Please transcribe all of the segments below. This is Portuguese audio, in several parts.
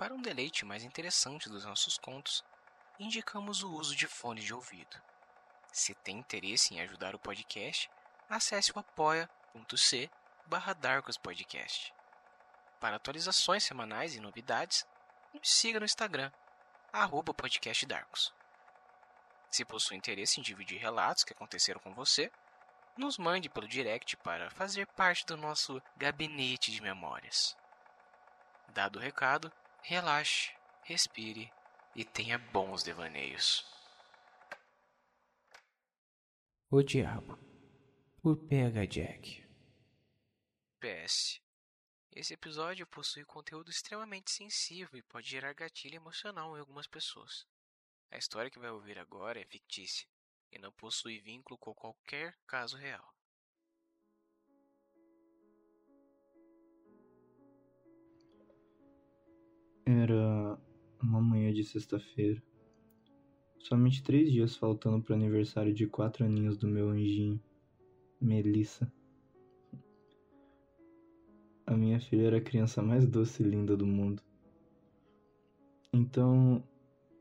Para um deleite mais interessante dos nossos contos, indicamos o uso de fones de ouvido. Se tem interesse em ajudar o podcast, acesse o apoia.c barra Podcast. Para atualizações semanais e novidades, nos siga no Instagram, arroba podcastdarkos. Se possui interesse em dividir relatos que aconteceram com você, nos mande pelo direct para fazer parte do nosso gabinete de memórias. Dado o recado, relaxe, respire e tenha bons devaneios. O Diabo, por PH Jack. PS. Esse episódio possui conteúdo extremamente sensível e pode gerar gatilho emocional em algumas pessoas. A história que vai ouvir agora é fictícia e não possui vínculo com qualquer caso real. Era uma manhã de sexta-feira. Somente três dias faltando para o aniversário de quatro aninhos do meu anjinho, Melissa. A minha filha era a criança mais doce e linda do mundo. Então,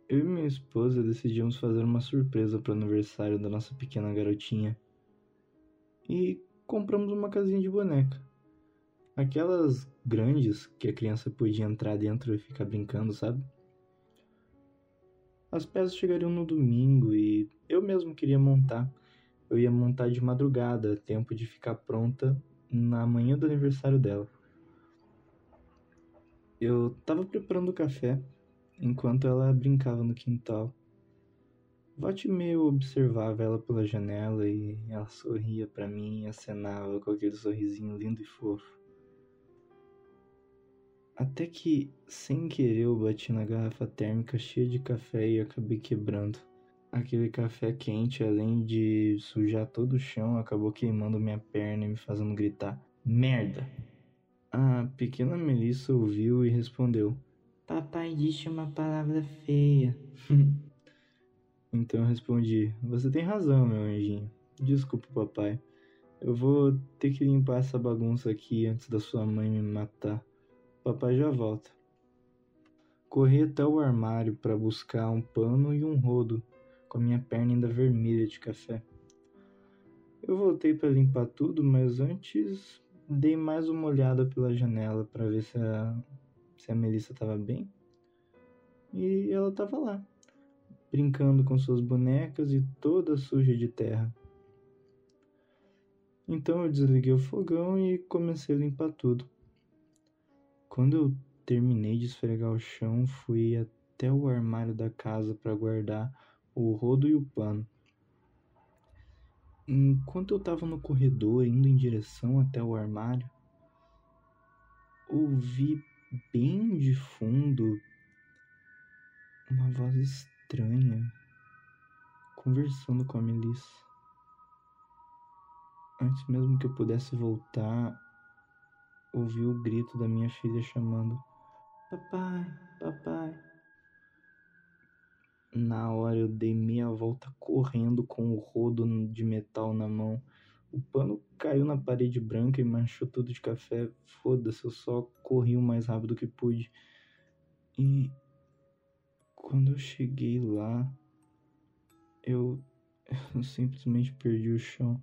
eu e minha esposa decidimos fazer uma surpresa para o aniversário da nossa pequena garotinha. E compramos uma casinha de boneca. Aquelas grandes que a criança podia entrar dentro e ficar brincando, sabe? As peças chegariam no domingo e eu mesmo queria montar. Eu ia montar de madrugada, tempo de ficar pronta na manhã do aniversário dela. Eu tava preparando o café enquanto ela brincava no quintal. Volte meio observava ela pela janela e ela sorria para mim e acenava com aquele sorrisinho lindo e fofo. Até que, sem querer, eu bati na garrafa térmica cheia de café e acabei quebrando. Aquele café quente, além de sujar todo o chão, acabou queimando minha perna e me fazendo gritar: Merda! A pequena Melissa ouviu e respondeu: Papai disse uma palavra feia. então eu respondi: Você tem razão, meu anjinho. Desculpa, papai. Eu vou ter que limpar essa bagunça aqui antes da sua mãe me matar. Papai já volta. Corri até o armário para buscar um pano e um rodo, com a minha perna ainda vermelha de café. Eu voltei para limpar tudo, mas antes Dei mais uma olhada pela janela para ver se a, se a Melissa estava bem. E ela estava lá, brincando com suas bonecas e toda suja de terra. Então eu desliguei o fogão e comecei a limpar tudo. Quando eu terminei de esfregar o chão, fui até o armário da casa para guardar o rodo e o pano. Enquanto eu estava no corredor indo em direção até o armário, ouvi bem de fundo uma voz estranha conversando com a Melissa. Antes mesmo que eu pudesse voltar, ouvi o grito da minha filha chamando: Papai, papai. Na hora eu dei meia volta correndo com o rodo de metal na mão. O pano caiu na parede branca e manchou tudo de café. Foda-se, eu só corri o mais rápido que pude. E quando eu cheguei lá, eu, eu simplesmente perdi o chão.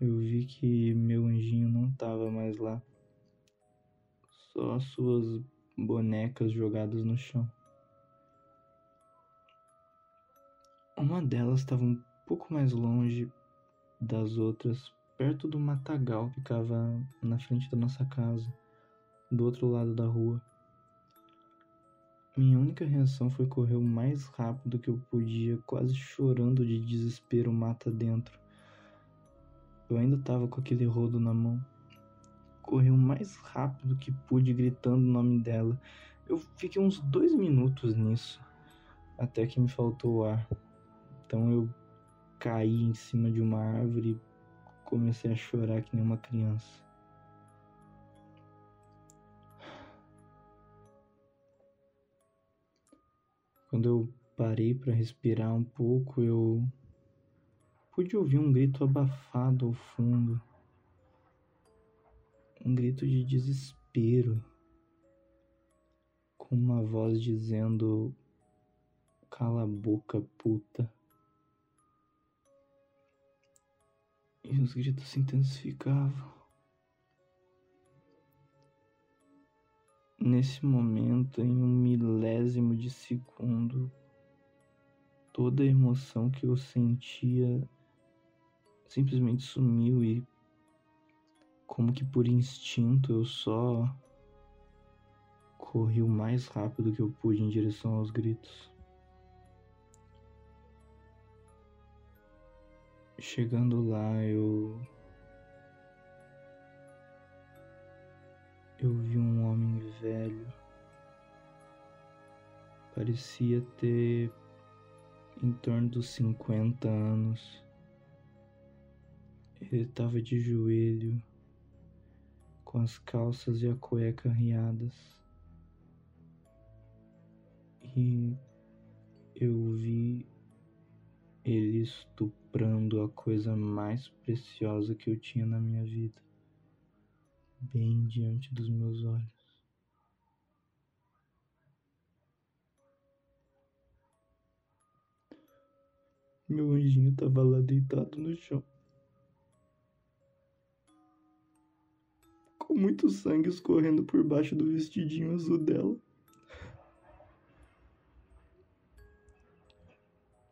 Eu vi que meu anjinho não tava mais lá. Só as suas bonecas jogadas no chão. Uma delas estava um pouco mais longe das outras, perto do matagal que ficava na frente da nossa casa, do outro lado da rua. Minha única reação foi correr o mais rápido que eu podia, quase chorando de desespero mata dentro. Eu ainda estava com aquele rodo na mão. Corri o mais rápido que pude, gritando o nome dela. Eu fiquei uns dois minutos nisso, até que me faltou ar. Então eu caí em cima de uma árvore e comecei a chorar que nem uma criança. Quando eu parei para respirar um pouco, eu pude ouvir um grito abafado ao fundo. Um grito de desespero. com uma voz dizendo: Cala a boca, puta. E os gritos se intensificavam. Nesse momento, em um milésimo de segundo, toda a emoção que eu sentia simplesmente sumiu e, como que por instinto, eu só corri o mais rápido que eu pude em direção aos gritos. Chegando lá, eu. Eu vi um homem velho. Parecia ter em torno dos 50 anos. Ele estava de joelho, com as calças e a cueca riadas. E eu vi ele estuprando a coisa mais preciosa que eu tinha na minha vida, bem diante dos meus olhos. Meu anjinho estava lá deitado no chão. Com muito sangue escorrendo por baixo do vestidinho azul dela.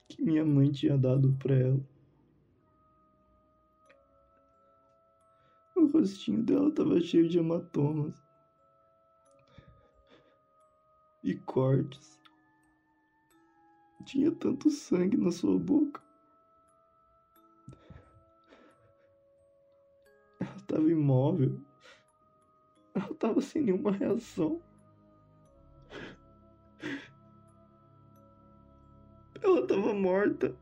Que minha mãe tinha dado para ela. O rostinho dela estava cheio de hematomas e cortes tinha tanto sangue na sua boca. Ela estava imóvel. Ela estava sem nenhuma reação. Ela estava morta.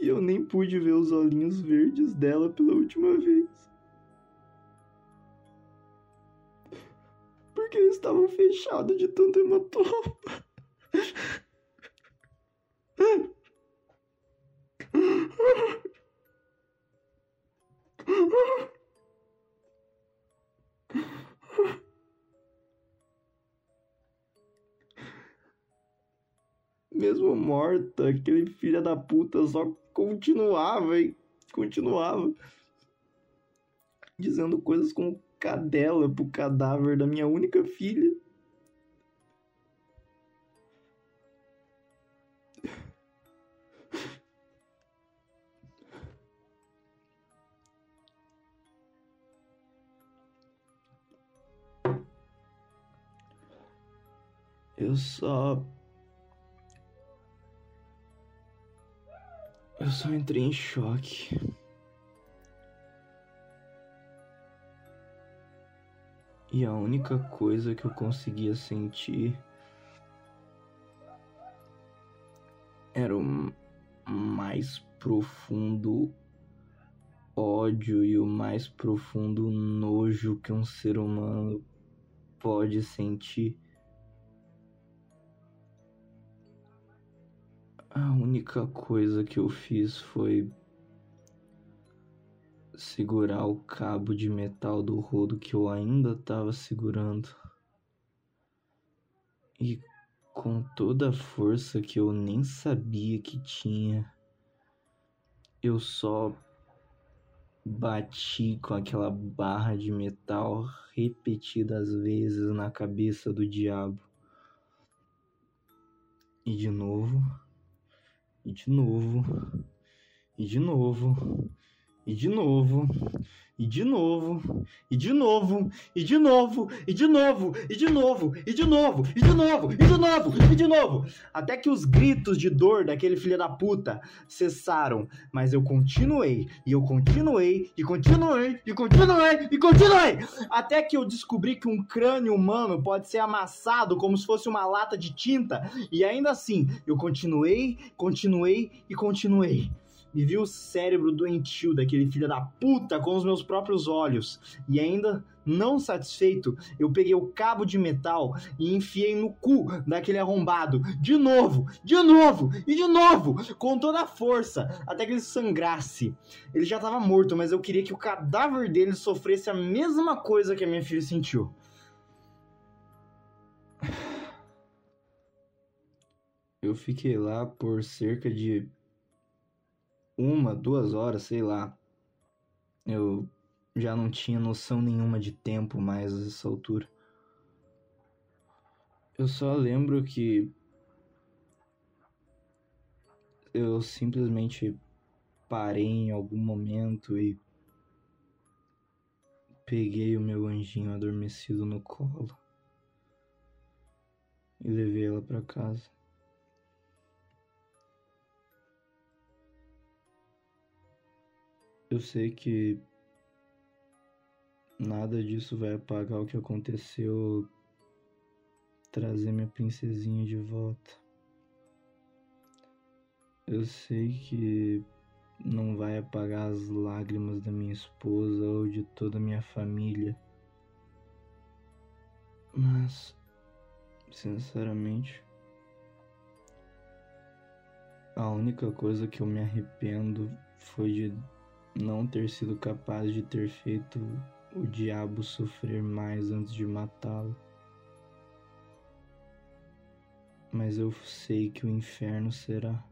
E eu nem pude ver os olhinhos verdes dela pela última vez. porque eles estavam fechados de tanto hematoma. Mesmo morta, aquele filho da puta só continuava e continuava dizendo coisas como cadela pro cadáver da minha única filha. Eu só. Eu só entrei em choque. E a única coisa que eu conseguia sentir era o mais profundo ódio e o mais profundo nojo que um ser humano pode sentir. A única coisa que eu fiz foi segurar o cabo de metal do rodo que eu ainda estava segurando. E com toda a força que eu nem sabia que tinha, eu só bati com aquela barra de metal repetidas vezes na cabeça do diabo. E de novo, e de novo, e de novo, e de novo, e de novo, e de novo, e de novo, e de novo, e de novo, e de novo, e de novo, e de novo, e de novo, até que os gritos de dor daquele filho da puta cessaram, mas eu continuei, e eu continuei, e continuei, e continuei, e continuei, até que eu descobri que um crânio humano pode ser amassado como se fosse uma lata de tinta, e ainda assim, eu continuei, continuei e continuei. E vi o cérebro doentio daquele filho da puta com os meus próprios olhos. E ainda não satisfeito, eu peguei o cabo de metal e enfiei no cu daquele arrombado. De novo, de novo e de novo, com toda a força, até que ele sangrasse. Ele já estava morto, mas eu queria que o cadáver dele sofresse a mesma coisa que a minha filha sentiu. Eu fiquei lá por cerca de uma, duas horas, sei lá. Eu já não tinha noção nenhuma de tempo mais a essa altura. Eu só lembro que eu simplesmente parei em algum momento e peguei o meu anjinho adormecido no colo e levei ela para casa. Eu sei que nada disso vai apagar o que aconteceu, trazer minha princesinha de volta. Eu sei que não vai apagar as lágrimas da minha esposa ou de toda a minha família. Mas, sinceramente, a única coisa que eu me arrependo foi de não ter sido capaz de ter feito o diabo sofrer mais antes de matá-lo. Mas eu sei que o inferno será.